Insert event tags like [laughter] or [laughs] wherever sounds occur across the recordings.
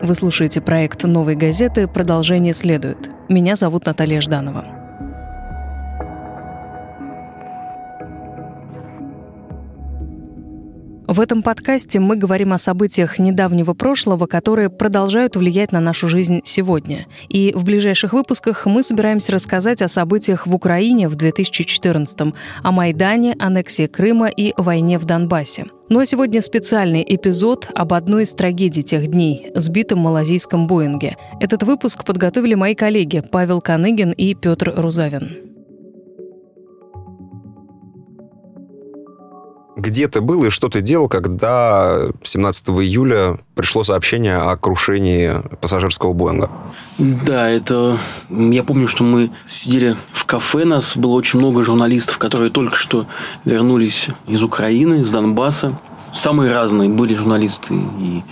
Вы слушаете проект «Новой газеты». Продолжение следует. Меня зовут Наталья Жданова. В этом подкасте мы говорим о событиях недавнего прошлого, которые продолжают влиять на нашу жизнь сегодня. И в ближайших выпусках мы собираемся рассказать о событиях в Украине в 2014 о Майдане, аннексии Крыма и войне в Донбассе. Ну а сегодня специальный эпизод об одной из трагедий тех дней – сбитом малазийском Боинге. Этот выпуск подготовили мои коллеги Павел Каныгин и Петр Рузавин. Где ты был и что ты делал, когда 17 июля пришло сообщение о крушении пассажирского Боинга? Да, это... Я помню, что мы сидели в кафе, нас было очень много журналистов, которые только что вернулись из Украины, из Донбасса. Самые разные были журналисты и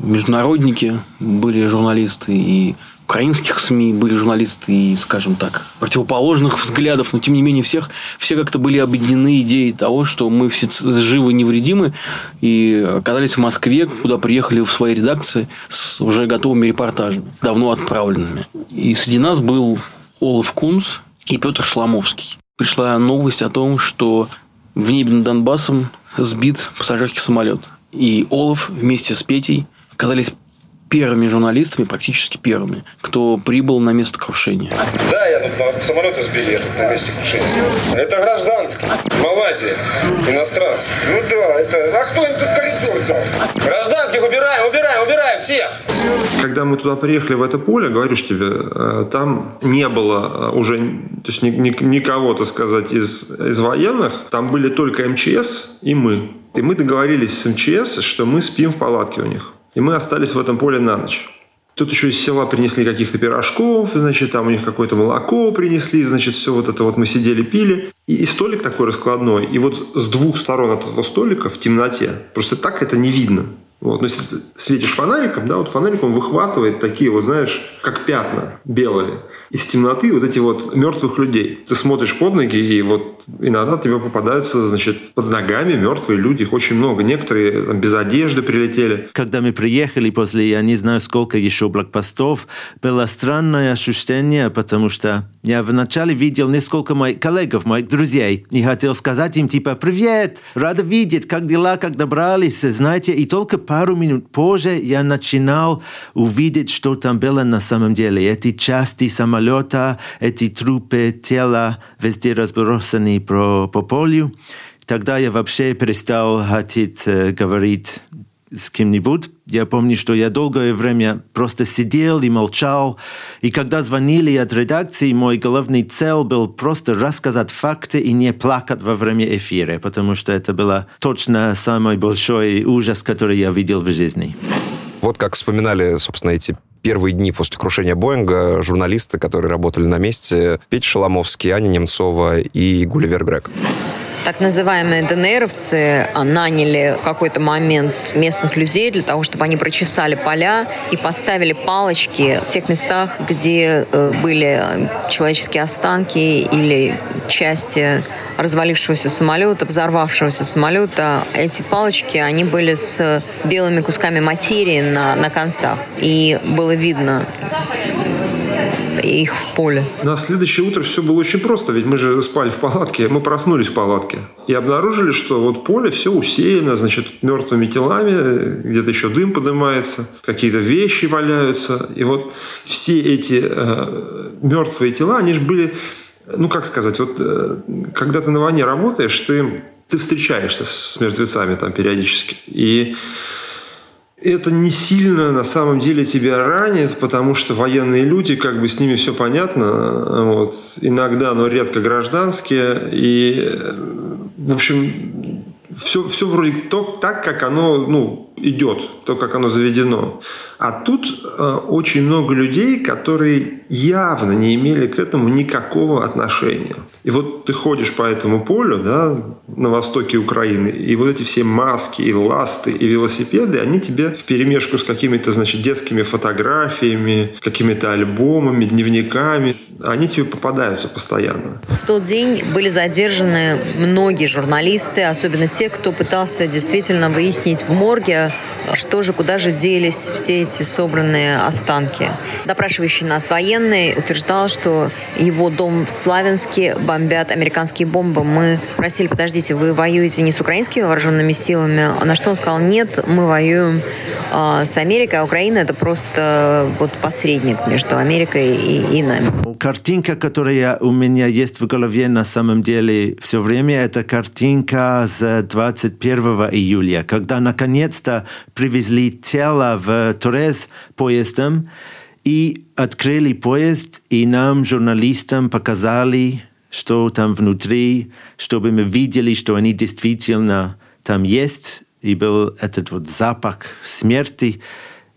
международники, были журналисты и украинских СМИ были журналисты и, скажем так, противоположных взглядов, но тем не менее всех, все как-то были объединены идеей того, что мы все живы, невредимы и оказались в Москве, куда приехали в своей редакции с уже готовыми репортажами, давно отправленными. И среди нас был Олаф Кунс и Петр Шламовский. Пришла новость о том, что в небе над Донбассом сбит пассажирский самолет. И Олаф вместе с Петей оказались первыми журналистами, практически первыми, кто прибыл на место крушения. Да, я тут самолет сбили на месте крушения. Это гражданский. Малайзия. Иностранцы. Ну да, это... А кто им тут коридор дал? Гражданских убираем, убираем, убираем всех! Когда мы туда приехали, в это поле, говорю же тебе, э, там не было э, уже, то есть никого, так сказать, из, из военных. Там были только МЧС и мы. И мы договорились с МЧС, что мы спим в палатке у них. И мы остались в этом поле на ночь. Тут еще из села принесли каких-то пирожков, значит, там у них какое-то молоко принесли, значит, все вот это вот мы сидели, пили. И, и столик такой раскладной. И вот с двух сторон от этого столика в темноте, просто так это не видно. Вот. Но если ты светишь фонариком, да, вот фонарик он выхватывает такие вот, знаешь, как пятна белые из темноты вот эти вот мертвых людей. Ты смотришь под ноги, и вот иногда тебе попадаются, значит, под ногами мертвые люди. Их очень много. Некоторые там, без одежды прилетели. Когда мы приехали после, я не знаю, сколько еще блокпостов, было странное ощущение, потому что я вначале видел несколько моих коллегов, моих друзей, и хотел сказать им, типа, «Привет! Рада видеть! Как дела? Как добрались?» Знаете, и только пару минут позже я начинал увидеть, что там было на самом деле. Эти части самолета эти трупы, тела везде разбросаны по, по полю. Тогда я вообще перестал хотеть э, говорить с кем-нибудь. Я помню, что я долгое время просто сидел и молчал. И когда звонили от редакции, мой главный цель был просто рассказать факты и не плакать во время эфира, потому что это было точно самый большой ужас, который я видел в жизни. Вот как вспоминали, собственно, эти первые дни после крушения Боинга журналисты, которые работали на месте, Петя Шеломовский, Аня Немцова и Гулливер Грег. Так называемые ДНРовцы наняли в какой-то момент местных людей для того, чтобы они прочесали поля и поставили палочки в тех местах, где э, были человеческие останки или части развалившегося самолета, взорвавшегося самолета. Эти палочки, они были с белыми кусками материи на, на концах. И было видно их в поле. На следующее утро все было очень просто, ведь мы же спали в палатке, мы проснулись в палатке и обнаружили, что вот поле все усеяно, значит, мертвыми телами, где-то еще дым поднимается, какие-то вещи валяются. И вот все эти э, мертвые тела, они же были ну, как сказать, вот э, когда ты на войне работаешь, ты, ты встречаешься с мертвецами там периодически. И это не сильно на самом деле тебя ранит, потому что военные люди, как бы с ними все понятно, вот, иногда, но редко гражданские, и, в общем, все, все вроде то, так, как оно ну, идет, то, как оно заведено. А тут э, очень много людей, которые явно не имели к этому никакого отношения. И вот ты ходишь по этому полю да, на востоке Украины, и вот эти все маски, и ласты, и велосипеды, они тебе в перемешку с какими-то, значит, детскими фотографиями, какими-то альбомами, дневниками, они тебе попадаются постоянно. В тот день были задержаны многие журналисты, особенно те, кто пытался действительно выяснить в морге, было, что же, куда же делись все эти собранные останки. Допрашивающий нас военный утверждал, что его дом в Славянске бомбят американские бомбы. Мы спросили, подождите, вы воюете не с украинскими вооруженными силами? На что он сказал, нет, мы воюем э, с Америкой, а Украина это просто вот посредник между Америкой и, и нами. Картинка, которая у меня есть в голове на самом деле все время, это картинка с 21 июля, когда наконец-то привезли тело в Торез поездом и открыли поезд, и нам, журналистам, показали, что там внутри, чтобы мы видели, что они действительно там есть, и был этот вот запах смерти.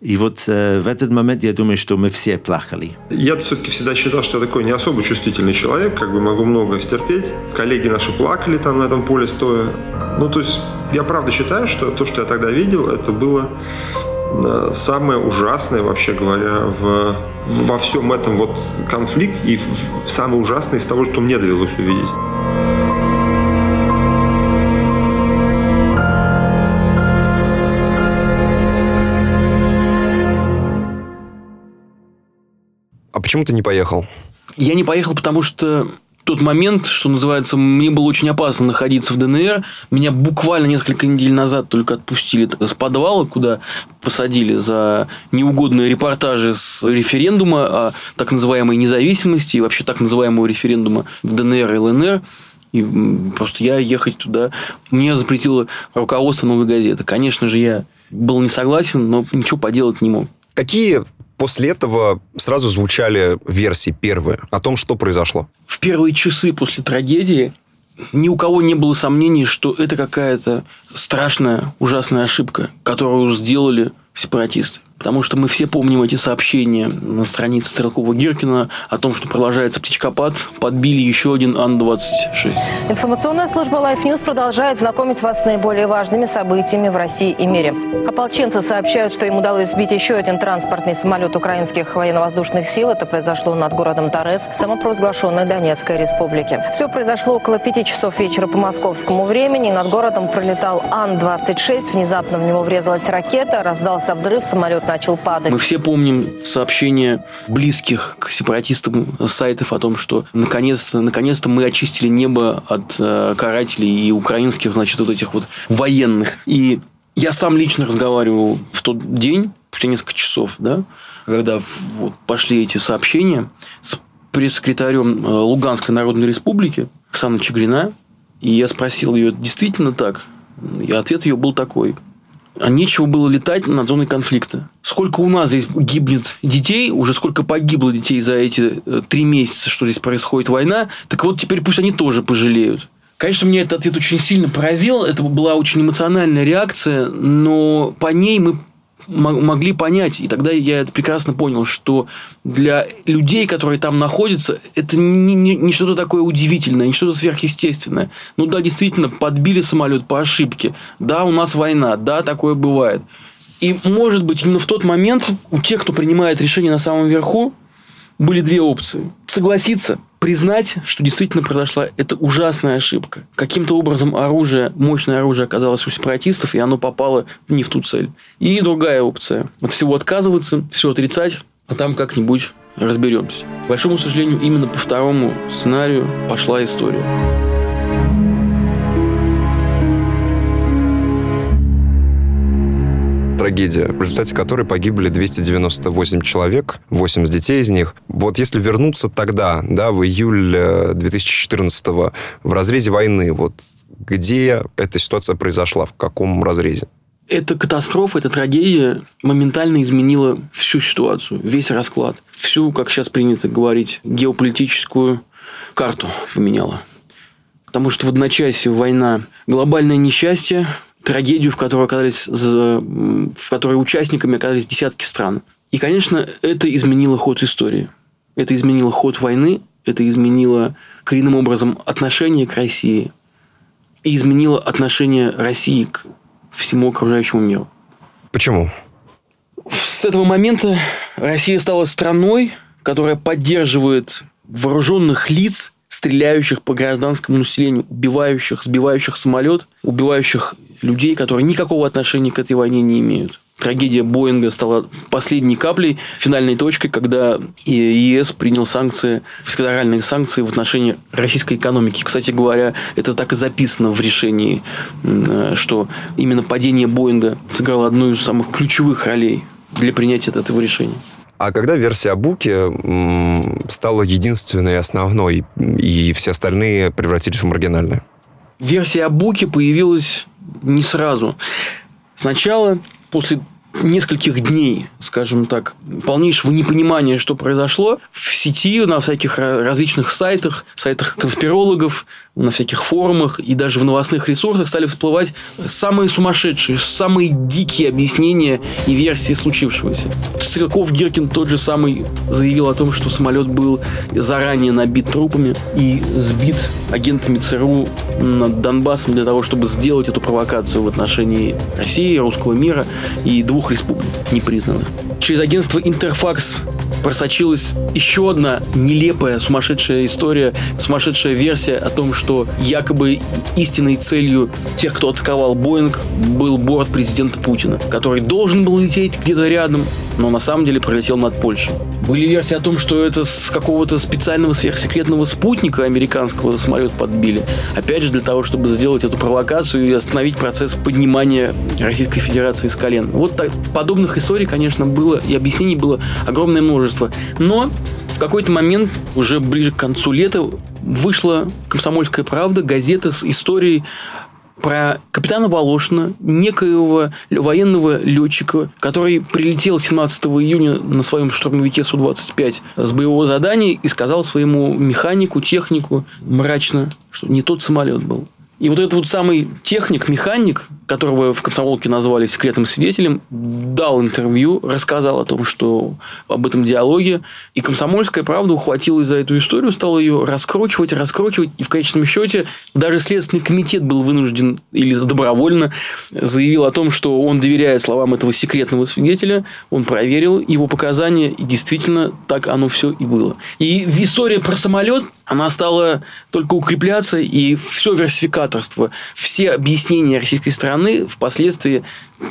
И вот э, в этот момент я думаю, что мы все плакали. Я все-таки всегда считал, что я такой не особо чувствительный человек, как бы могу много стерпеть. Коллеги наши плакали там на этом поле стоя. Ну, то есть я правда считаю, что то, что я тогда видел, это было э, самое ужасное, вообще говоря, в, во всем этом вот конфликте и в, в самое ужасное из того, что мне довелось увидеть. Почему ты не поехал? Я не поехал, потому что тот момент, что называется, мне было очень опасно находиться в ДНР. Меня буквально несколько недель назад только отпустили с подвала, куда посадили за неугодные репортажи с референдума о так называемой независимости и вообще так называемого референдума в ДНР и ЛНР. И просто я ехать туда... Мне запретило руководство «Новой газеты». Конечно же, я был не согласен, но ничего поделать не мог. Какие После этого сразу звучали версии первые о том, что произошло. В первые часы после трагедии ни у кого не было сомнений, что это какая-то страшная, ужасная ошибка, которую сделали сепаратисты. Потому что мы все помним эти сообщения на странице Стрелкова-Гиркина о том, что продолжается птичкопад, подбили еще один Ан-26. Информационная служба Life News продолжает знакомить вас с наиболее важными событиями в России и мире. Ополченцы сообщают, что им удалось сбить еще один транспортный самолет украинских военно-воздушных сил. Это произошло над городом Торез, самопровозглашенной Донецкой республики. Все произошло около пяти часов вечера по московскому времени. Над городом пролетал Ан-26. Внезапно в него врезалась ракета, раздался взрыв, самолет начал падать. Мы все помним сообщения близких к сепаратистам сайтов о том, что наконец-то наконец мы очистили небо от э, карателей и украинских, значит, вот этих вот военных. И я сам лично разговаривал в тот день, спустя несколько часов, да, когда вот, пошли эти сообщения с пресс-секретарем э, Луганской Народной Республики Оксаной Чигрина, и я спросил ее, действительно так? И ответ ее был такой – а нечего было летать над зоной конфликта. Сколько у нас здесь гибнет детей, уже сколько погибло детей за эти э, три месяца, что здесь происходит война, так вот теперь пусть они тоже пожалеют. Конечно, меня этот ответ очень сильно поразил, это была очень эмоциональная реакция, но по ней мы могли понять, и тогда я это прекрасно понял, что для людей, которые там находятся, это не, не, не что-то такое удивительное, не что-то сверхъестественное. Ну да, действительно, подбили самолет по ошибке. Да, у нас война, да, такое бывает. И, может быть, именно в тот момент у тех, кто принимает решение на самом верху, были две опции. Согласиться – признать, что действительно произошла эта ужасная ошибка. Каким-то образом оружие, мощное оружие оказалось у сепаратистов, и оно попало не в ту цель. И другая опция. От всего отказываться, все отрицать, а там как-нибудь разберемся. К большому сожалению, именно по второму сценарию пошла история. Трагедия, в результате которой погибли 298 человек, 80 детей из них. Вот если вернуться тогда, да, в июль 2014 в разрезе войны, вот где эта ситуация произошла, в каком разрезе? Эта катастрофа, эта трагедия моментально изменила всю ситуацию, весь расклад, всю, как сейчас принято говорить, геополитическую карту поменяла. Потому что в одночасье война, глобальное несчастье, трагедию, в которой, оказались, в которой участниками оказались десятки стран. И, конечно, это изменило ход истории. Это изменило ход войны, это изменило коренным образом отношение к России и изменило отношение России к всему окружающему миру. Почему? С этого момента Россия стала страной, которая поддерживает вооруженных лиц, стреляющих по гражданскому населению, убивающих, сбивающих самолет, убивающих людей, которые никакого отношения к этой войне не имеют. Трагедия Боинга стала последней каплей, финальной точкой, когда ЕС принял санкции, федеральные санкции в отношении российской экономики. Кстати говоря, это так и записано в решении, что именно падение Боинга сыграло одну из самых ключевых ролей для принятия этого решения. А когда версия Буки стала единственной, основной, и все остальные превратились в маргинальные? Версия Буки появилась не сразу. Сначала, после нескольких дней, скажем так, полнейшего непонимания, что произошло, в сети, на всяких различных сайтах, сайтах конспирологов, на всяких форумах и даже в новостных ресурсах стали всплывать самые сумасшедшие, самые дикие объяснения и версии случившегося. Стрелков Гиркин тот же самый заявил о том, что самолет был заранее набит трупами и сбит агентами ЦРУ над Донбассом для того, чтобы сделать эту провокацию в отношении России, русского мира и двух республик непризнанных. Через агентство Интерфакс просочилась еще одна нелепая, сумасшедшая история, сумасшедшая версия о том, что якобы истинной целью тех, кто атаковал Боинг, был борт президента Путина, который должен был лететь где-то рядом, но на самом деле пролетел над Польшей. Были версии о том, что это с какого-то специального сверхсекретного спутника американского самолет подбили. Опять же, для того, чтобы сделать эту провокацию и остановить процесс поднимания Российской Федерации с колен. Вот так, подобных историй, конечно, было, и объяснений было огромное множество. Но в какой-то момент, уже ближе к концу лета, вышла «Комсомольская правда», газета с историей про капитана Волошина, некоего военного летчика, который прилетел 17 июня на своем штурмовике Су-25 с боевого задания и сказал своему механику, технику мрачно, что не тот самолет был. И вот этот вот самый техник, механик, которого в комсомолке назвали секретным свидетелем, дал интервью, рассказал о том, что об этом диалоге. И комсомольская правда ухватилась за эту историю, стала ее раскручивать, раскручивать. И в конечном счете даже Следственный комитет был вынужден или добровольно заявил о том, что он доверяет словам этого секретного свидетеля. Он проверил его показания, и действительно так оно все и было. И история про самолет, она стала только укрепляться, и все версификаторство, все объяснения российской стороны впоследствии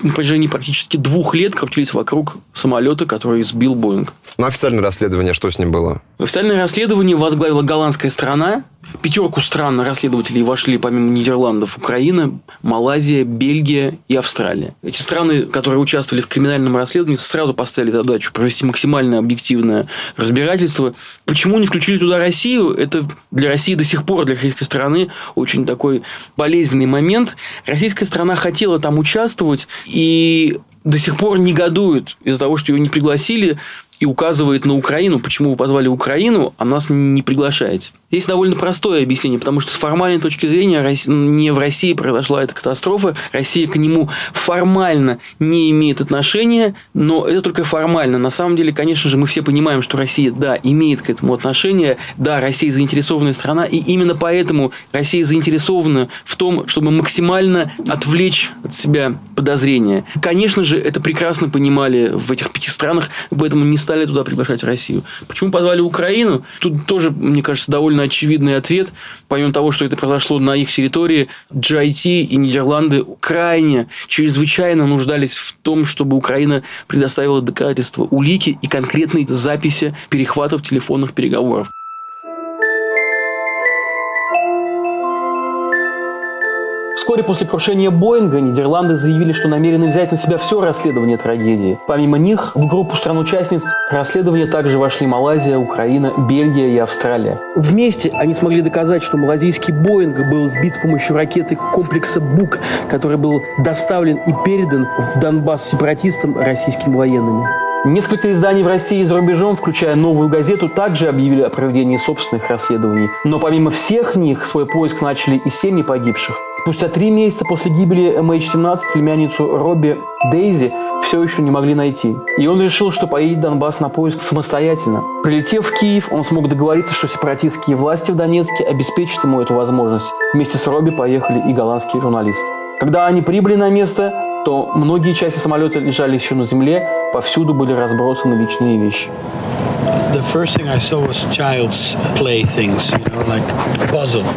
на протяжении практически двух лет крутились вокруг самолета, который сбил Боинг. На официальное расследование что с ним было? Официальное расследование возглавила голландская страна. Пятерку стран расследователей вошли помимо Нидерландов Украина, Малайзия, Бельгия и Австралия. Эти страны, которые участвовали в криминальном расследовании, сразу поставили задачу провести максимально объективное разбирательство. Почему не включили туда Россию? Это для России до сих пор, для российской страны, очень такой болезненный момент. Российская страна хотела там участвовать, и до сих пор негодует из-за того, что ее не пригласили и указывает на Украину, почему вы позвали Украину, а нас не приглашаете. Есть довольно простое объяснение, потому что с формальной точки зрения не в России произошла эта катастрофа, Россия к нему формально не имеет отношения, но это только формально. На самом деле, конечно же, мы все понимаем, что Россия, да, имеет к этому отношение, да, Россия заинтересованная страна, и именно поэтому Россия заинтересована в том, чтобы максимально отвлечь от себя подозрения. Конечно же, это прекрасно понимали в этих пяти странах, поэтому не стали туда приглашать Россию. Почему позвали Украину? Тут тоже, мне кажется, довольно очевидный ответ. Помимо того, что это произошло на их территории, GIT и Нидерланды крайне, чрезвычайно нуждались в том, чтобы Украина предоставила доказательства, улики и конкретные записи перехватов телефонных переговоров. Вскоре после крушения Боинга Нидерланды заявили, что намерены взять на себя все расследование трагедии. Помимо них, в группу стран-участниц расследования также вошли Малайзия, Украина, Бельгия и Австралия. Вместе они смогли доказать, что малазийский Боинг был сбит с помощью ракеты комплекса «Бук», который был доставлен и передан в Донбасс сепаратистам российскими военными. Несколько изданий в России и за рубежом, включая «Новую газету», также объявили о проведении собственных расследований. Но помимо всех них свой поиск начали и семьи погибших. Спустя три месяца после гибели MH17 племянницу Робби Дейзи все еще не могли найти. И он решил, что поедет в Донбасс на поиск самостоятельно. Прилетев в Киев, он смог договориться, что сепаратистские власти в Донецке обеспечат ему эту возможность. Вместе с Робби поехали и голландские журналисты. Когда они прибыли на место, то многие части самолета лежали еще на земле, повсюду были разбросаны личные вещи.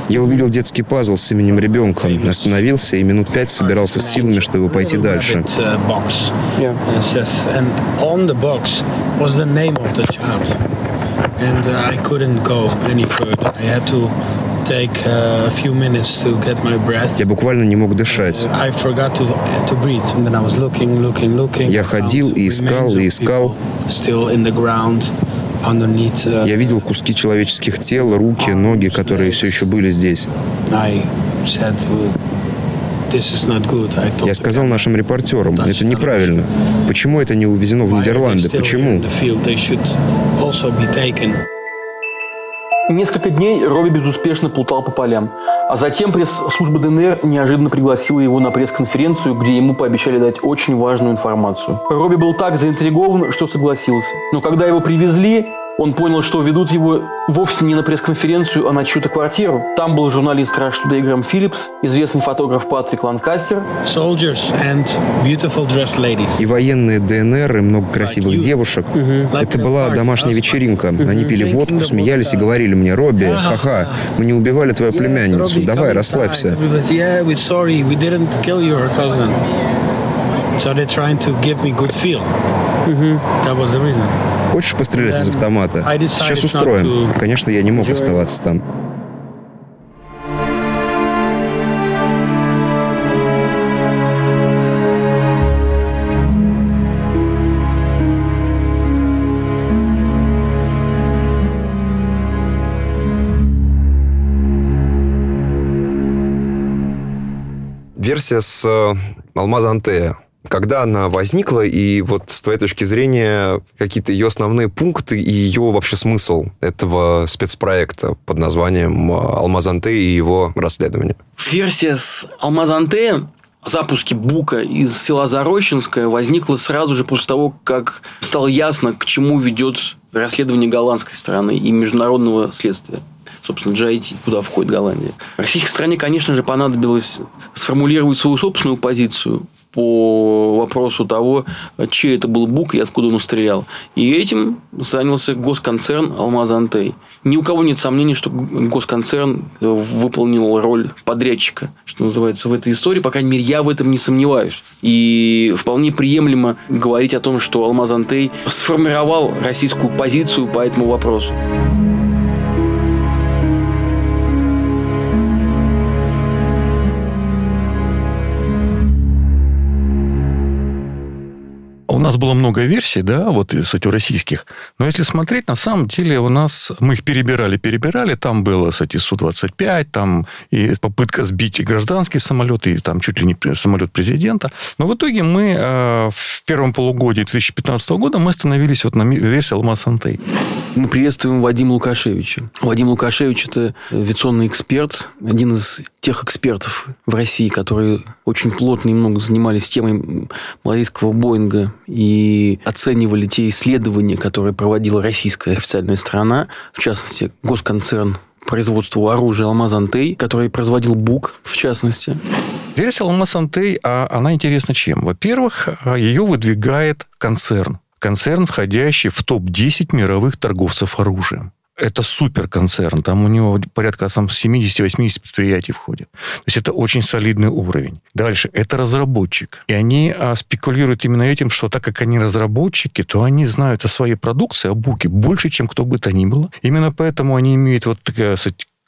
Я увидел детский пазл с именем ребенка, остановился и минут пять собирался с силами, чтобы пойти дальше. And uh, I couldn't go any further. I had to Uh, Я буквально не мог дышать. Я ходил и искал, и искал. Uh, Я видел куски человеческих тел, руки, ноги, которые все еще были здесь. Я сказал нашим репортерам, это неправильно. Почему это не увезено в Нидерланды? Почему? Несколько дней Робби безуспешно плутал по полям. А затем пресс-служба ДНР неожиданно пригласила его на пресс-конференцию, где ему пообещали дать очень важную информацию. Робби был так заинтригован, что согласился. Но когда его привезли, он понял, что ведут его вовсе не на пресс-конференцию, а на чью-то квартиру. Там был журналист Rush Today Грэм Филлипс, известный фотограф Патрик Ланкастер. И военные ДНР, и много красивых девушек. Угу. Это была домашняя вечеринка. Они пили водку, смеялись и говорили мне, Робби, ха-ха, мы не убивали твою племянницу, давай, расслабься. So they're trying to give me good feel. Mm-hmm. That was the reason. Хочешь пострелять из автомата? Сейчас устроим. Конечно, я не мог оставаться там. Версия с э, Алмаза Антея когда она возникла, и вот с твоей точки зрения какие-то ее основные пункты и ее вообще смысл этого спецпроекта под названием «Алмазанте» и его расследование? Версия с «Алмазанте» запуске Бука из села Зарощинское возникла сразу же после того, как стало ясно, к чему ведет расследование голландской стороны и международного следствия собственно, GIT, куда входит Голландия. Российской стране, конечно же, понадобилось сформулировать свою собственную позицию по вопросу того, чей это был Бук и откуда он стрелял. И этим занялся госконцерн «Алмаз Антей». Ни у кого нет сомнений, что госконцерн выполнил роль подрядчика, что называется, в этой истории. По крайней мере, я в этом не сомневаюсь. И вполне приемлемо говорить о том, что «Алмаз Антей» сформировал российскую позицию по этому вопросу. Нас было много версий, да, вот, кстати, российских. Но если смотреть, на самом деле у нас... Мы их перебирали, перебирали. Там было, кстати, Су-25, там и попытка сбить и гражданский самолет, и там чуть ли не самолет президента. Но в итоге мы э, в первом полугодии 2015 года мы остановились вот на версии Алмаз Антей. Мы приветствуем Вадима Лукашевича. Вадим Лукашевич – это авиационный эксперт, один из тех экспертов в России, которые очень плотно и много занимались темой малайского Боинга и оценивали те исследования, которые проводила российская официальная страна, в частности, госконцерн производству оружия «Алмаз Антей», который производил БУК, в частности. Версия «Алмаз Антей», а она интересна чем? Во-первых, ее выдвигает концерн. Концерн, входящий в топ-10 мировых торговцев оружием это суперконцерн, там у него порядка там, 70-80 предприятий входит. То есть это очень солидный уровень. Дальше, это разработчик. И они а, спекулируют именно этим, что так как они разработчики, то они знают о своей продукции, о буке больше, чем кто бы то ни было. Именно поэтому они имеют вот такая,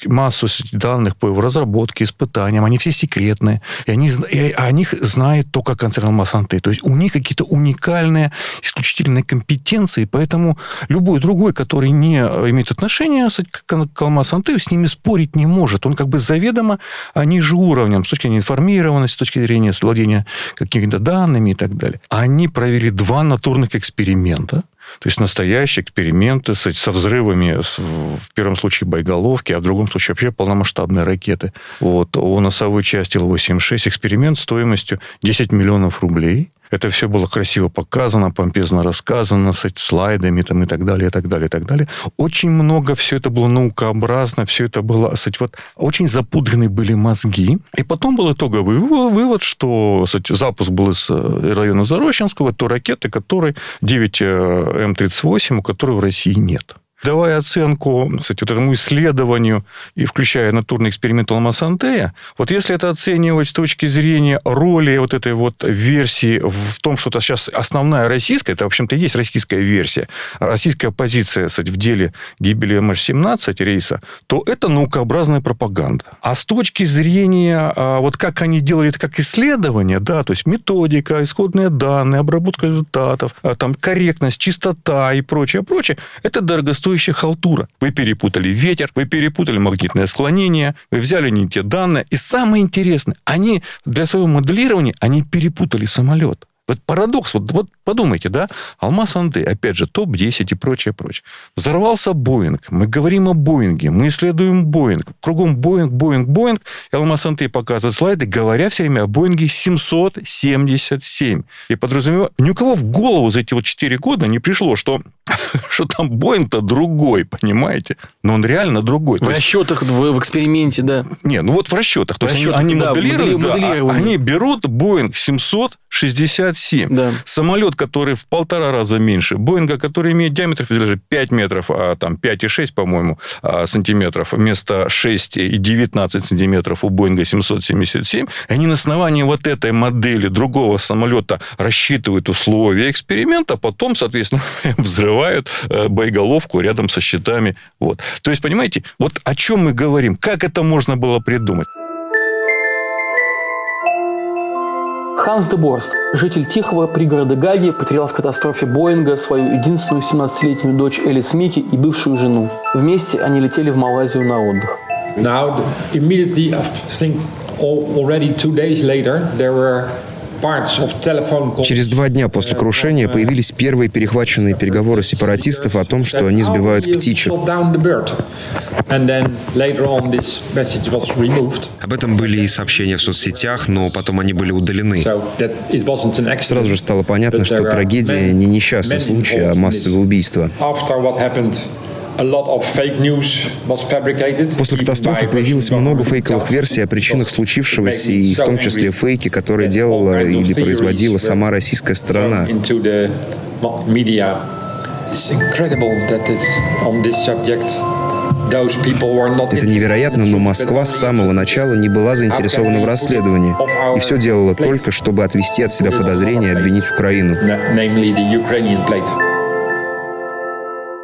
массу данных по его разработке, испытаниям, они все секретные, и они, и о них знает только концерн Алмаз-Антей. То есть у них какие-то уникальные, исключительные компетенции, поэтому любой другой, который не имеет отношения к Алмаз-Антею, с ними спорить не может. Он как бы заведомо ниже уровнем с точки зрения информированности, с точки зрения владения какими-то данными и так далее. Они провели два натурных эксперимента, то есть настоящие эксперименты со взрывами, в первом случае боеголовки, а в другом случае вообще полномасштабные ракеты. Вот, о носовой части Л-86 эксперимент стоимостью 10 миллионов рублей. Это все было красиво показано, помпезно рассказано, с слайдами там, и так далее, и так далее, и так далее. Очень много все это было наукообразно, все это было, кстати, вот очень запудрены были мозги. И потом был итоговый вывод, что кстати, запуск был из э, района Зарощенского, то ракеты, которые 9 М-38, у которой в России нет давая оценку, кстати, вот этому исследованию и включая натурный эксперимент Алмасантея, вот если это оценивать с точки зрения роли вот этой вот версии в том, что это сейчас основная российская, это, в общем-то, есть российская версия, российская позиция, кстати, в деле гибели МH17 рейса, то это наукообразная пропаганда. А с точки зрения, а, вот как они делали это как исследование, да, то есть методика, исходные данные, обработка результатов, а, там, корректность, чистота и прочее, прочее, это дорогостоящее дорогостоящая халтура. Вы перепутали ветер, вы перепутали магнитное склонение, вы взяли не те данные. И самое интересное, они для своего моделирования, они перепутали самолет. Вот парадокс, вот, вот подумайте, да, Алмаз Анды, опять же, топ-10 и прочее, прочее. Взорвался Боинг, мы говорим о Боинге, мы исследуем Боинг, кругом Боинг, Боинг, Боинг, и Алмаз Анды показывает слайды, говоря все время о Боинге 777. И подразумеваю, ни у кого в голову за эти вот 4 года не пришло, что, [laughs] что там Боинг-то другой, понимаете? Но он реально другой. В расчетах, в, в эксперименте, да. Не, ну вот в расчетах. То в есть расчетах, они, они да, моделируют, да, они берут Боинг 767. Да. Самолет, который в полтора раза меньше Боинга, который имеет диаметр даже 5 метров, а там 5,6, по-моему, а, сантиметров, вместо 6 и 19 сантиметров у Боинга 777, они на основании вот этой модели другого самолета рассчитывают условия эксперимента, а потом, соответственно, [laughs] взрывают э, боеголовку рядом со щитами. Вот. То есть, понимаете, вот о чем мы говорим, как это можно было придумать? Ханс де Борст, житель тихого пригорода Гаги, потерял в катастрофе Боинга свою единственную 17-летнюю дочь Элис Мики и бывшую жену. Вместе они летели в Малайзию на отдых. Now, immediately, I think already two days later, there were Через два дня после крушения появились первые перехваченные переговоры сепаратистов о том, что они сбивают птичек. Об этом были и сообщения в соцсетях, но потом они были удалены. Сразу же стало понятно, что трагедия не несчастный случай, а массовое убийство. После катастрофы появилось много фейковых версий о причинах случившегося, и в том числе фейки, которые делала или производила сама российская сторона. Это невероятно, но Москва с самого начала не была заинтересована в расследовании и все делала только, чтобы отвести от себя подозрения и обвинить Украину.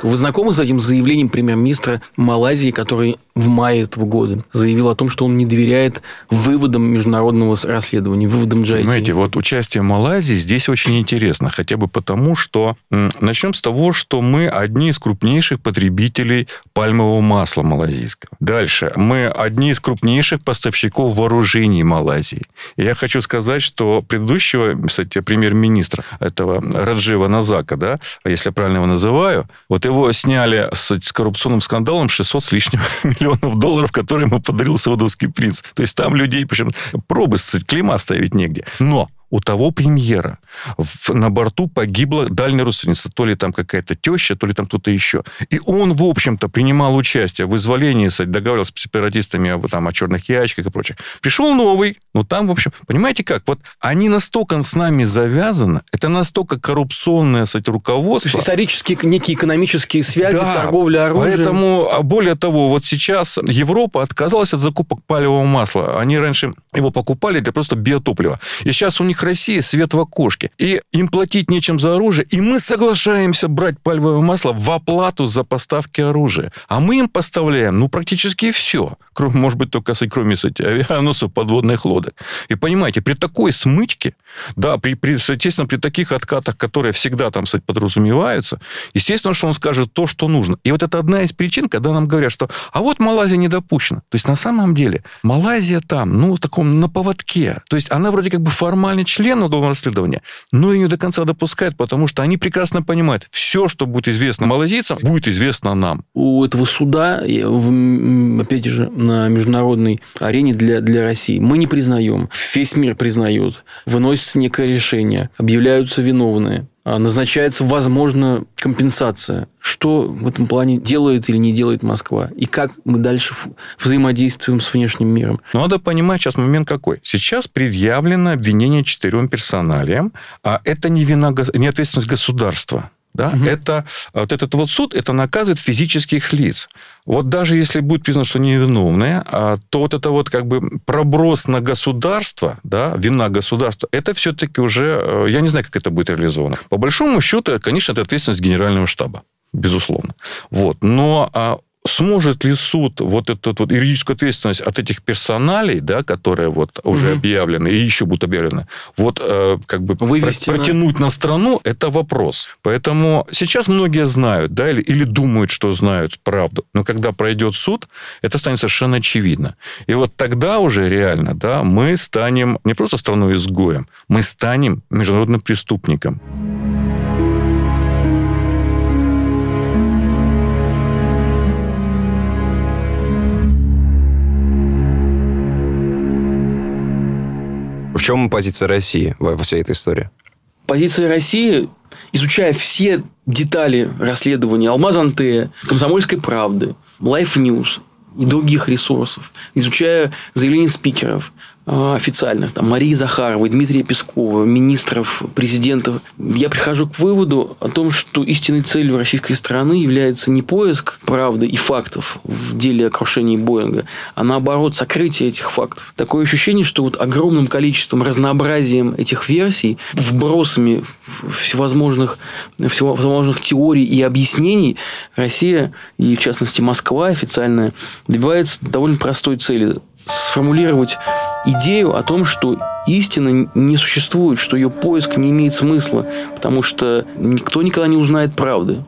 Вы знакомы с этим заявлением премьер-министра Малайзии, который в мае этого года заявил о том, что он не доверяет выводам международного расследования, выводам Джайти? Знаете, вот участие Малайзии здесь очень интересно, хотя бы потому, что начнем с того, что мы одни из крупнейших потребителей пальмового масла малазийского. Дальше. Мы одни из крупнейших поставщиков вооружений Малайзии. И я хочу сказать, что предыдущего, кстати, премьер-министра этого Раджива Назака, да, если я правильно его называю, вот его сняли с, с коррупционным скандалом 600 с лишним [laughs] миллионов долларов, которые ему подарил Саудовский принц. То есть там людей, причем пробы, клима ставить негде. Но у того премьера в, на борту погибла дальняя родственница, то ли там какая-то теща, то ли там кто-то еще. И он, в общем-то, принимал участие в изволении, договаривался с сепаратистами о, там, о черных яичках и прочее. Пришел новый, ну там, в общем, понимаете как, вот они настолько с нами завязаны, это настолько коррупционное, кстати, руководство. То есть исторические некие экономические связи, да, торговля оружием. Поэтому, а более того, вот сейчас Европа отказалась от закупок палевого масла. Они раньше его покупали для просто биотоплива. И сейчас у них Россия свет в окошке. И им платить нечем за оружие. И мы соглашаемся брать пальмовое масло в оплату за поставки оружия. А мы им поставляем, ну, практически все. Кроме, может быть, только кроме кстати, авианосцев подводных лодок. И понимаете, при такой смычке, да, при, при, естественно, при таких откатах, которые всегда там, кстати, подразумеваются, естественно, что он скажет то, что нужно. И вот это одна из причин, когда нам говорят, что а вот Малайзия не допущена. То есть, на самом деле, Малайзия там, ну, в таком на поводке. То есть, она вроде как бы формально члены уголовного расследования, но и не до конца допускают, потому что они прекрасно понимают, все, что будет известно малазийцам, будет известно нам. У этого суда, опять же, на международной арене для, для России мы не признаем. Весь мир признает. Выносится некое решение. Объявляются виновные. А, назначается, возможно, компенсация. Что в этом плане делает или не делает Москва? И как мы дальше взаимодействуем с внешним миром? Надо понимать сейчас момент какой. Сейчас предъявлено обвинение четырем персоналиям, а это не, вина, не ответственность государства. Да? Угу. Это, вот этот вот суд, это наказывает физических лиц. Вот даже если будет признано, что невиновные, а, то вот это вот как бы проброс на государство, да, вина государства, это все-таки уже, э, я не знаю, как это будет реализовано. По большому счету, конечно, это ответственность генерального штаба безусловно. Вот. Но а сможет ли суд вот эту вот юридическую ответственность от этих персоналей, да, которые вот уже угу. объявлены и еще будут объявлены, вот э, как бы Вывести протянуть на... на страну, это вопрос. Поэтому сейчас многие знают, да, или, или думают, что знают правду, но когда пройдет суд, это станет совершенно очевидно. И вот тогда уже реально, да, мы станем не просто страной изгоем, мы станем международным преступником. Чем позиция России во всей этой истории? Позиция России, изучая все детали расследования Алмаз Антея, Комсомольской правды, Life News и других ресурсов, изучая заявления спикеров, официальных, там, Марии Захаровой, Дмитрия Пескова, министров, президентов, я прихожу к выводу о том, что истинной целью российской страны является не поиск правды и фактов в деле о Боинга, а наоборот сокрытие этих фактов. Такое ощущение, что вот огромным количеством, разнообразием этих версий, вбросами всевозможных, всевозможных теорий и объяснений Россия и, в частности, Москва официальная добивается довольно простой цели сформулировать идею о том, что истина не существует, что ее поиск не имеет смысла, потому что никто никогда не узнает правды.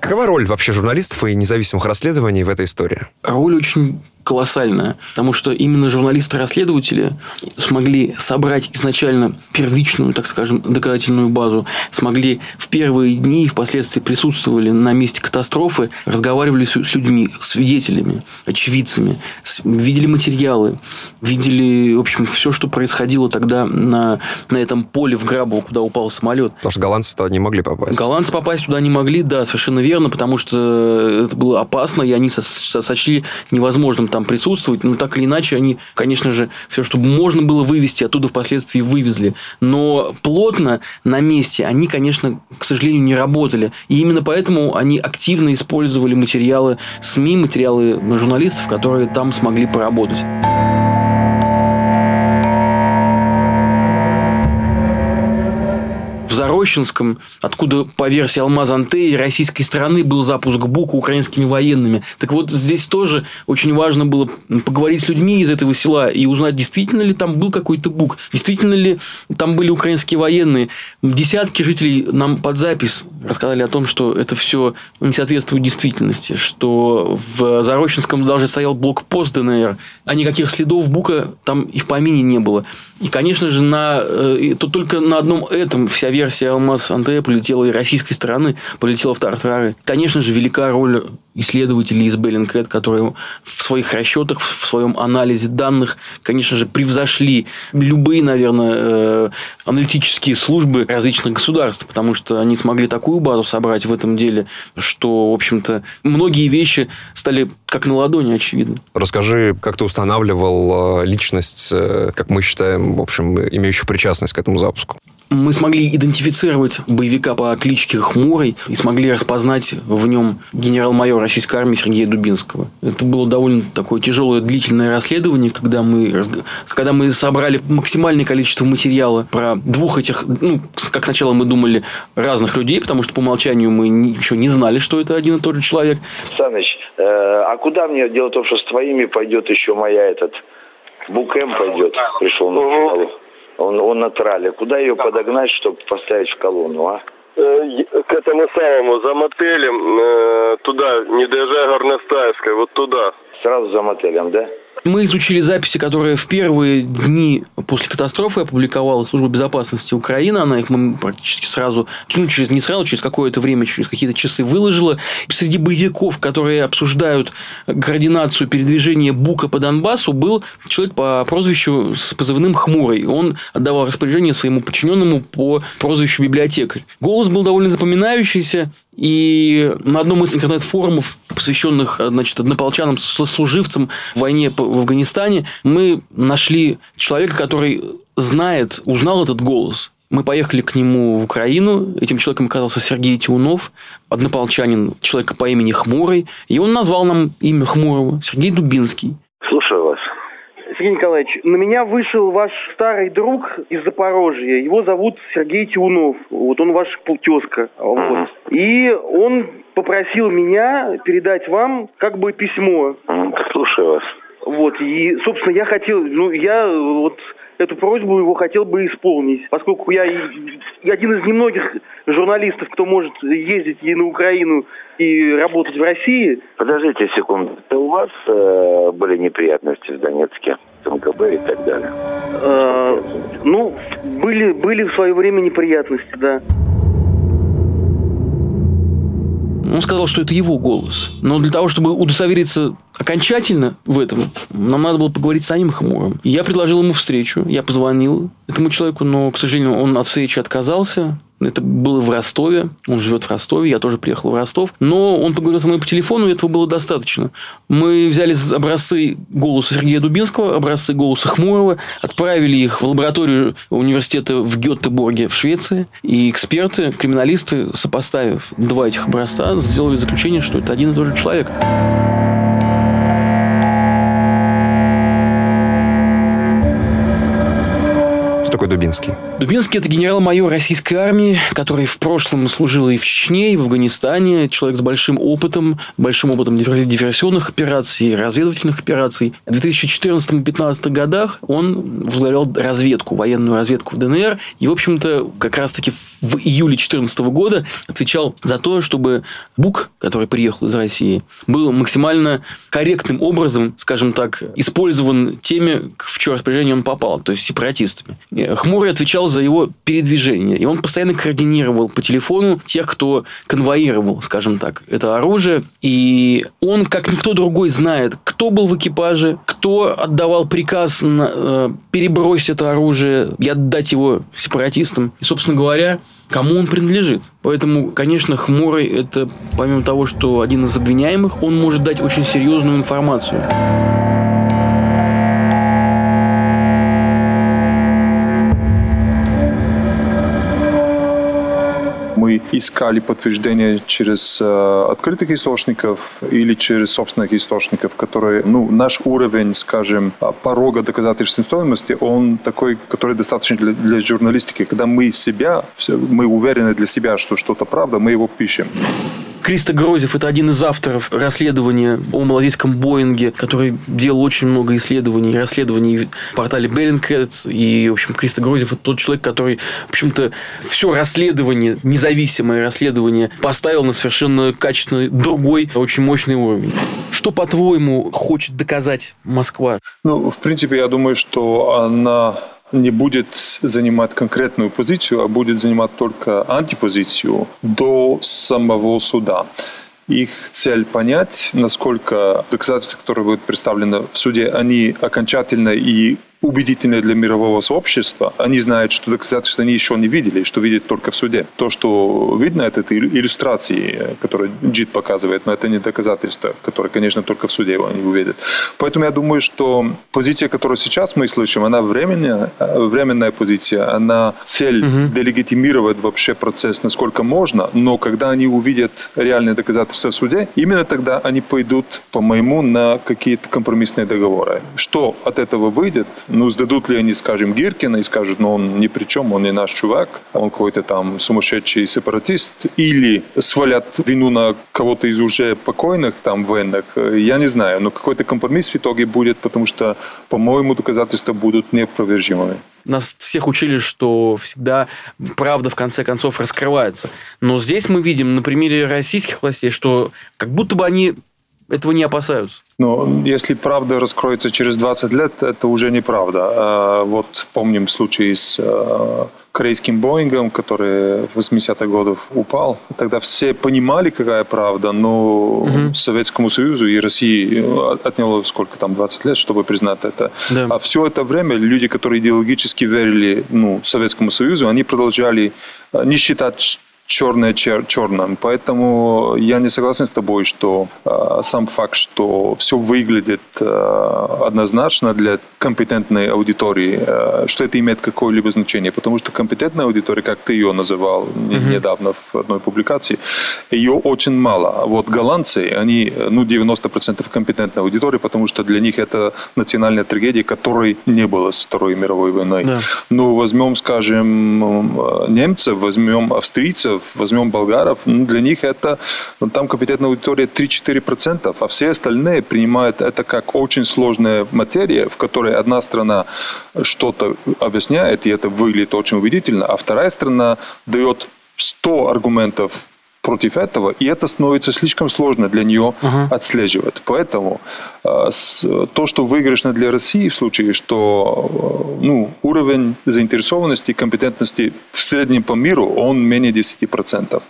Какова роль вообще журналистов и независимых расследований в этой истории? Роль очень колоссальная, потому что именно журналисты-расследователи смогли собрать изначально первичную, так скажем, доказательную базу, смогли в первые дни и впоследствии присутствовали на месте катастрофы, разговаривали с людьми, свидетелями, очевидцами, видели материалы, видели, в общем, все, что происходило тогда на, на этом поле в Грабово, куда упал самолет. Потому что голландцы туда не могли попасть. Голландцы попасть туда не могли, да, совершенно верно, потому что это было опасно, и они сочли невозможным там присутствовать, но так или иначе они, конечно же, все, что можно было вывести, оттуда впоследствии вывезли. Но плотно на месте они, конечно, к сожалению, не работали. И именно поэтому они активно использовали материалы СМИ, материалы журналистов, которые там смогли поработать. Зарощенском, откуда, по версии Алмаз Антеи, российской стороны был запуск БУКа украинскими военными. Так вот, здесь тоже очень важно было поговорить с людьми из этого села и узнать, действительно ли там был какой-то БУК, действительно ли там были украинские военные. Десятки жителей нам под запись рассказали о том, что это все не соответствует действительности, что в Зарощенском даже стоял блокпост ДНР, а никаких следов БУКа там и в помине не было. И, конечно же, на, э, то только на одном этом вся версия «Алмаз Антея» полетела и российской стороны, полетела в Тартары. Конечно же, велика роль исследователей из Bellingcat, которые в своих расчетах, в своем анализе данных, конечно же, превзошли любые, наверное, э, аналитические службы различных государств, потому что они смогли такую базу собрать в этом деле, что, в общем-то, многие вещи стали как на ладони, очевидно. Расскажи, как ты устанавливал э, личность, э, как мы считаем, в общем, имеющую причастность к этому запуску? Мы смогли идентифицировать боевика по кличке Хмурый и смогли распознать в нем генерал-майора российской армии Сергея Дубинского. Это было довольно такое тяжелое, длительное расследование, когда мы, когда мы собрали максимальное количество материала про двух этих, ну, как сначала мы думали, разных людей, потому что по умолчанию мы еще не знали, что это один и тот же человек. Саныч, э, а куда мне? Дело в том, что с твоими пойдет еще моя этот... Букэм пойдет, пришел на угу. Он, он на трале. Куда ее подогнать, чтобы поставить в колонну, а? э, к этому самому, за мотелем, э, туда, не доезжая Горностаевской, вот туда. Сразу за мотелем, да? Мы изучили записи, которые в первые дни после катастрофы опубликовала Служба безопасности Украины. Она их мы практически сразу, ну, через, не сразу, через какое-то время, через какие-то часы выложила. Среди боевиков, которые обсуждают координацию передвижения Бука по Донбассу, был человек по прозвищу с позывным «Хмурый». Он отдавал распоряжение своему подчиненному по прозвищу «Библиотекарь». Голос был довольно запоминающийся, и на одном из интернет-форумов, посвященных значит, однополчанам, сослуживцам в войне в Афганистане, мы нашли человека, который знает, узнал этот голос. Мы поехали к нему в Украину. Этим человеком оказался Сергей Тиунов, однополчанин, человек по имени Хмурый. И он назвал нам имя Хмурого. Сергей Дубинский. Слушаю вас. Сергей Николаевич, на меня вышел ваш старый друг из Запорожья. Его зовут Сергей Тиунов. Вот он ваш тезка. Вот. И он попросил меня передать вам как бы письмо. Слушаю вас. Вот. И, собственно, я хотел, ну, я вот эту просьбу его хотел бы исполнить, поскольку я, я один из немногих журналистов, кто может ездить и на Украину, и работать в России. Подождите секунду. Это у вас э, были неприятности в Донецке? с МКБ и так далее? Э, ну, были, были в свое время неприятности, да. Он сказал, что это его голос. Но для того, чтобы удостовериться окончательно в этом, нам надо было поговорить с самим Хмурым. И я предложил ему встречу. Я позвонил этому человеку, но, к сожалению, он от встречи отказался. Это было в Ростове. Он живет в Ростове. Я тоже приехал в Ростов. Но он поговорил со мной по телефону, и этого было достаточно. Мы взяли образцы голоса Сергея Дубинского, образцы голоса Хмурого, отправили их в лабораторию университета в Гетеборге в Швеции. И эксперты, криминалисты, сопоставив два этих образца, сделали заключение, что это один и тот же человек. Такой Дубинский? Дубинский – это генерал-майор российской армии, который в прошлом служил и в Чечне, и в Афганистане. Человек с большим опытом, большим опытом диверсионных операций, разведывательных операций. В 2014-2015 годах он возглавлял разведку, военную разведку в ДНР. И, в общем-то, как раз-таки в июле 2014 года отвечал за то, чтобы БУК, который приехал из России, был максимально корректным образом, скажем так, использован теми, в чье распоряжение он попал, то есть сепаратистами. Хмурый отвечал за его передвижение. И он постоянно координировал по телефону тех, кто конвоировал, скажем так, это оружие. И он, как никто другой, знает, кто был в экипаже, кто отдавал приказ на, э, перебросить это оружие и отдать его сепаратистам. И, собственно говоря, кому он принадлежит. Поэтому, конечно, Хмурый – это, помимо того, что один из обвиняемых, он может дать очень серьезную информацию. Искали подтверждение через э, открытых источников или через собственных источников, которые, ну, наш уровень, скажем, порога доказательственной стоимости, он такой, который достаточно для, для журналистики. Когда мы себя, мы уверены для себя, что что-то правда, мы его пишем. Криста Грозев – это один из авторов расследования о малазийском Боинге, который делал очень много исследований, расследований в портале Bellingcat. И, в общем, Криста Грозев – это тот человек, который, в общем-то, все расследование, независимое расследование поставил на совершенно качественный, другой, очень мощный уровень. Что, по-твоему, хочет доказать Москва? Ну, в принципе, я думаю, что она не будет занимать конкретную позицию, а будет занимать только антипозицию до самого суда. Их цель понять, насколько доказательства, которые будут представлены в суде, они окончательно и убедительные для мирового сообщества. Они знают, что доказательства они еще не видели, что видят только в суде. То, что видно, это, это иллюстрации, которые Джит показывает, но это не доказательства, которые, конечно, только в суде они увидят. Поэтому я думаю, что позиция, которую сейчас мы слышим, она временная, временная позиция, она цель угу. делегитимировать вообще процесс насколько можно, но когда они увидят реальные доказательства в суде, именно тогда они пойдут, по-моему, на какие-то компромиссные договоры. Что от этого выйдет, Ну, сдадут ли они, скажем, Гиркина и скажут, ну, он ни при чем, он не наш чувак, он какой-то там сумасшедший сепаратист, или свалят вину на кого-то из уже покойных там военных, я не знаю, но какой-то компромисс в итоге будет, потому что, по-моему, доказательства будут неопровержимыми. Нас всех учили, что всегда правда в конце концов раскрывается. Но здесь мы видим на примере российских властей, что как будто бы они этого не опасаются. Но если правда раскроется через 20 лет, это уже неправда. А вот помним случай с э, корейским Боингом, который в 80-х годах упал. Тогда все понимали, какая правда, но угу. Советскому Союзу и России отняло сколько там, 20 лет, чтобы признать это. Да. А все это время люди, которые идеологически верили ну, Советскому Союзу, они продолжали э, не считать черное чер черным. Поэтому я не согласен с тобой, что э, сам факт, что все выглядит э, однозначно для компетентной аудитории, э, что это имеет какое-либо значение. Потому что компетентная аудитория, как ты ее называл mm-hmm. недавно в одной публикации, ее очень мало. Вот голландцы, они ну, 90% компетентной аудитории, потому что для них это национальная трагедия, которой не было с Второй мировой войной. Да. Но возьмем, скажем, немцев, возьмем австрийцев, возьмем болгаров, ну, для них это, ну, там компетентная аудитория 3-4%, а все остальные принимают это как очень сложная материя, в которой одна страна что-то объясняет, и это выглядит очень убедительно, а вторая страна дает 100 аргументов против этого, и это становится слишком сложно для нее uh-huh. отслеживать. Поэтому э, с, то, что выигрышно для России в случае, что э, ну, уровень заинтересованности и компетентности в среднем по миру, он менее 10%.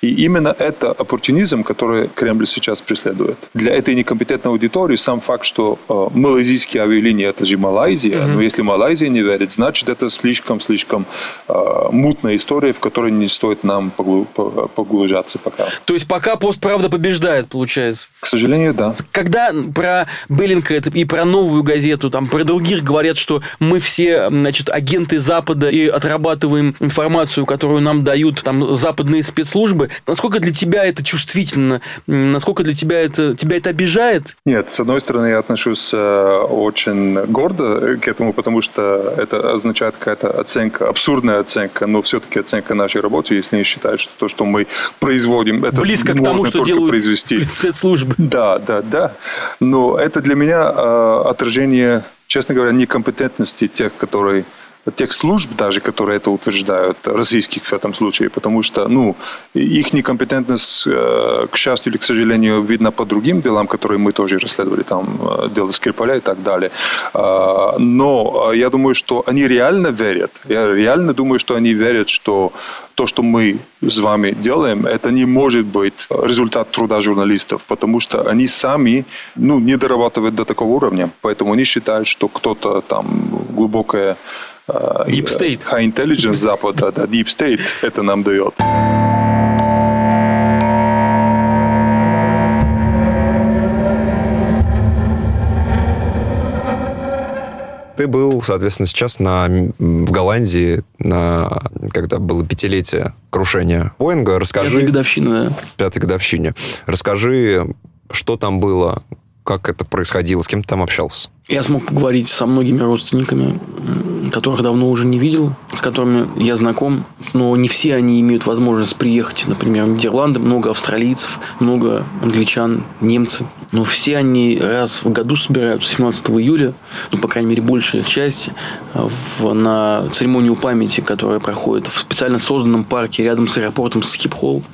И именно это оппортунизм, который Кремль сейчас преследует. Для этой некомпетентной аудитории сам факт, что э, малайзийские авиалинии, это же Малайзия, uh-huh. но если Малайзия не верит, значит это слишком-слишком э, мутная история, в которой не стоит нам поглубляться ситуации пока. То есть пока постправда побеждает, получается? К сожалению, да. Когда про Беллинка и про новую газету, там про других говорят, что мы все, значит, агенты Запада и отрабатываем информацию, которую нам дают там западные спецслужбы, насколько для тебя это чувствительно? Насколько для тебя это тебя это обижает? Нет, с одной стороны, я отношусь э, очень гордо к этому, потому что это означает какая-то оценка, абсурдная оценка, но все-таки оценка нашей работы, если они считают, что то, что мы производим. Это Близко к тому, что делают произвести. спецслужбы. [laughs] Да, да, да. Но это для меня э, отражение, честно говоря, некомпетентности тех, которые тех служб даже, которые это утверждают, российских в этом случае, потому что, ну, их некомпетентность, э, к счастью или к сожалению, видно по другим делам, которые мы тоже расследовали, там, э, дело Скрипаля и так далее. А, но я думаю, что они реально верят, я реально думаю, что они верят, что то, что мы с вами делаем, это не может быть результат труда журналистов, потому что они сами ну, не дорабатывают до такого уровня. Поэтому они считают, что кто-то там глубокое Deep State. High Intelligence Запада, да, Deep State это нам дает. Ты был, соответственно, сейчас на, в Голландии, на, когда было пятилетие крушения Боинга. Расскажи... Пятая годовщина, да. Пятой годовщине. Расскажи, что там было, как это происходило, с кем ты там общался? Я смог поговорить со многими родственниками, которых давно уже не видел, с которыми я знаком, но не все они имеют возможность приехать, например, в Нидерланды. Много австралийцев, много англичан, немцы. Но все они раз в году собираются 17 июля, ну, по крайней мере, большая часть, в, на церемонию памяти, которая проходит в специально созданном парке рядом с аэропортом Скипхолл.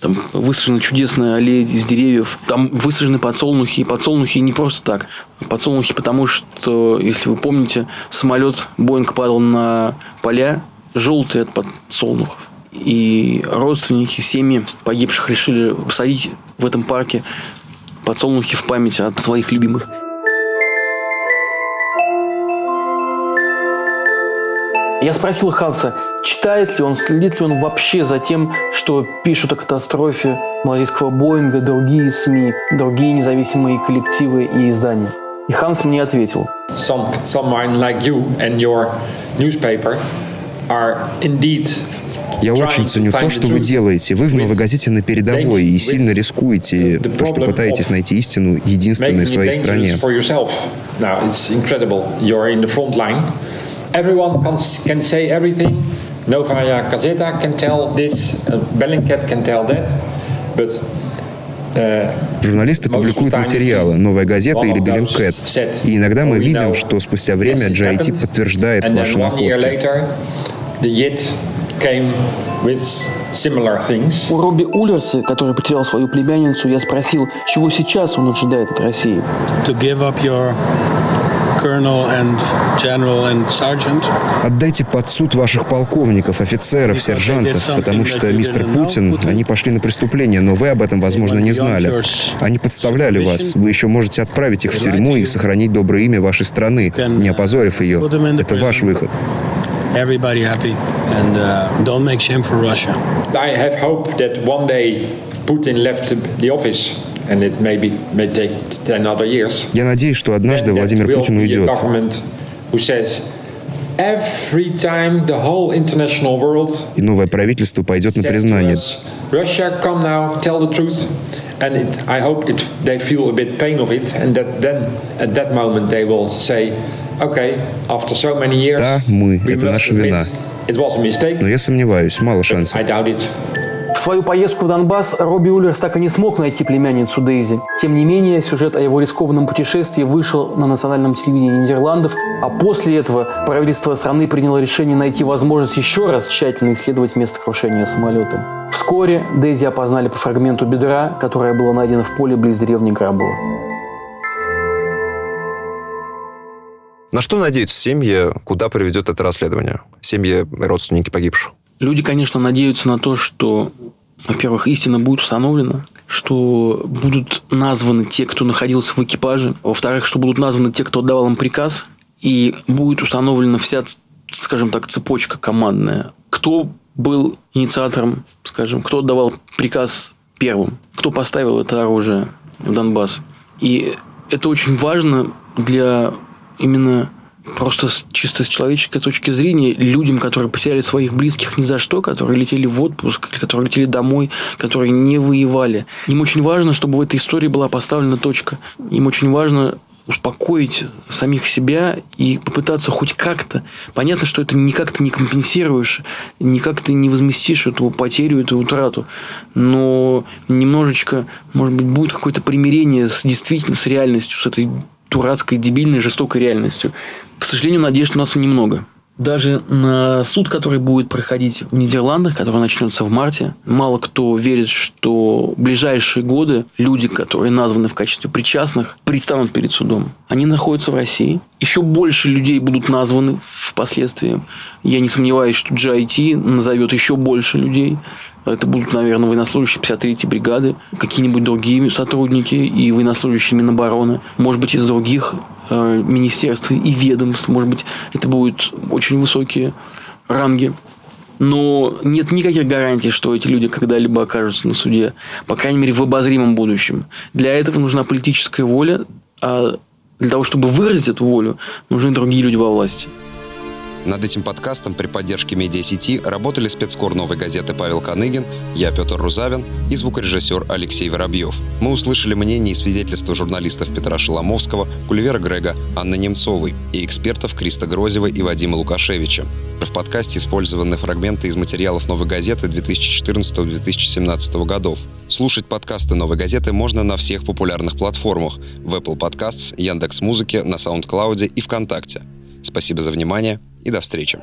Там высажена чудесная аллея из деревьев. Там высажены подсолнухи. И подсолнухи не просто так. Подсолнухи потому, что, если вы помните, самолет Боинг падал на поля желтые от подсолнухов. И родственники, семьи погибших решили посадить в этом парке подсолнухи в память от своих любимых. Я спросил Ханса, читает ли он, следит ли он вообще за тем, что пишут о катастрофе малазийского Боинга другие СМИ, другие независимые коллективы и издания. И Ханс мне ответил. Some, someone like you and your newspaper are indeed Я очень ценю то, что вы делаете. Вы в «Новой газете» на передовой и сильно рискуете, то, что пытаетесь найти истину единственной в своей стране. Everyone can, can say everything. Novaya Gazeta can tell this, uh, Bellingcat can tell that. But uh, Журналисты публикуют материалы, новая газета или Беллинкет. И иногда мы видим, что спустя время GIT подтверждает ваши находки. У Робби Уллерса, который потерял свою племянницу, я спросил, чего сейчас он ожидает от России. To give up your Отдайте под суд ваших полковников, офицеров, сержантов, потому что, мистер Путин, они пошли на преступление, но вы об этом, возможно, не знали. Они подставляли вас. Вы еще можете отправить их в тюрьму и сохранить доброе имя вашей страны, не опозорив ее. Это ваш выход. Everybody happy and uh, don't make shame for Russia. I have hope that one day Putin left the office я надеюсь, что однажды Владимир Путин уйдет. И новое правительство пойдет на признание. And it, I hope it, they feel a bit pain of it, and that then at that moment they will say, okay, after so many years, да, мы, это наша вина. Но я сомневаюсь, мало шансов. I doubt it. В свою поездку в Донбасс Робби Уиллерс так и не смог найти племянницу Дейзи. Тем не менее, сюжет о его рискованном путешествии вышел на национальном телевидении Нидерландов, а после этого правительство страны приняло решение найти возможность еще раз тщательно исследовать место крушения самолета. Вскоре Дейзи опознали по фрагменту бедра, которое было найдено в поле близ деревни Грабово. На что надеются семьи, куда приведет это расследование? Семьи родственники погибших? Люди, конечно, надеются на то, что, во-первых, истина будет установлена, что будут названы те, кто находился в экипаже, во-вторых, что будут названы те, кто отдавал им приказ, и будет установлена вся, скажем так, цепочка командная. Кто был инициатором, скажем, кто отдавал приказ первым, кто поставил это оружие в Донбасс. И это очень важно для именно просто чисто с человеческой точки зрения людям, которые потеряли своих близких ни за что, которые летели в отпуск, которые летели домой, которые не воевали. Им очень важно, чтобы в этой истории была поставлена точка. Им очень важно успокоить самих себя и попытаться хоть как-то. Понятно, что это никак ты не компенсируешь, никак ты не возместишь эту потерю, эту утрату. Но немножечко, может быть, будет какое-то примирение с действительно с реальностью, с этой дурацкой, дебильной, жестокой реальностью. К сожалению, надежд у нас немного. Даже на суд, который будет проходить в Нидерландах, который начнется в марте, мало кто верит, что в ближайшие годы люди, которые названы в качестве причастных, предстанут перед судом. Они находятся в России. Еще больше людей будут названы впоследствии. Я не сомневаюсь, что GIT назовет еще больше людей. Это будут, наверное, военнослужащие 53-й бригады, какие-нибудь другие сотрудники и военнослужащие Минобороны, может быть, из других э, министерств и ведомств, может быть, это будут очень высокие ранги. Но нет никаких гарантий, что эти люди когда-либо окажутся на суде, по крайней мере, в обозримом будущем. Для этого нужна политическая воля, а для того, чтобы выразить эту волю, нужны другие люди во власти. Над этим подкастом при поддержке медиасети работали спецкор «Новой газеты» Павел Коныгин, я Петр Рузавин и звукорежиссер Алексей Воробьев. Мы услышали мнения и свидетельства журналистов Петра Шеломовского, Кульвера Грега, Анны Немцовой и экспертов Криста Грозева и Вадима Лукашевича. В подкасте использованы фрагменты из материалов «Новой газеты» 2014-2017 годов. Слушать подкасты «Новой газеты» можно на всех популярных платформах – в Apple Podcasts, Яндекс.Музыке, на SoundCloud и ВКонтакте. Спасибо за внимание и до встречи.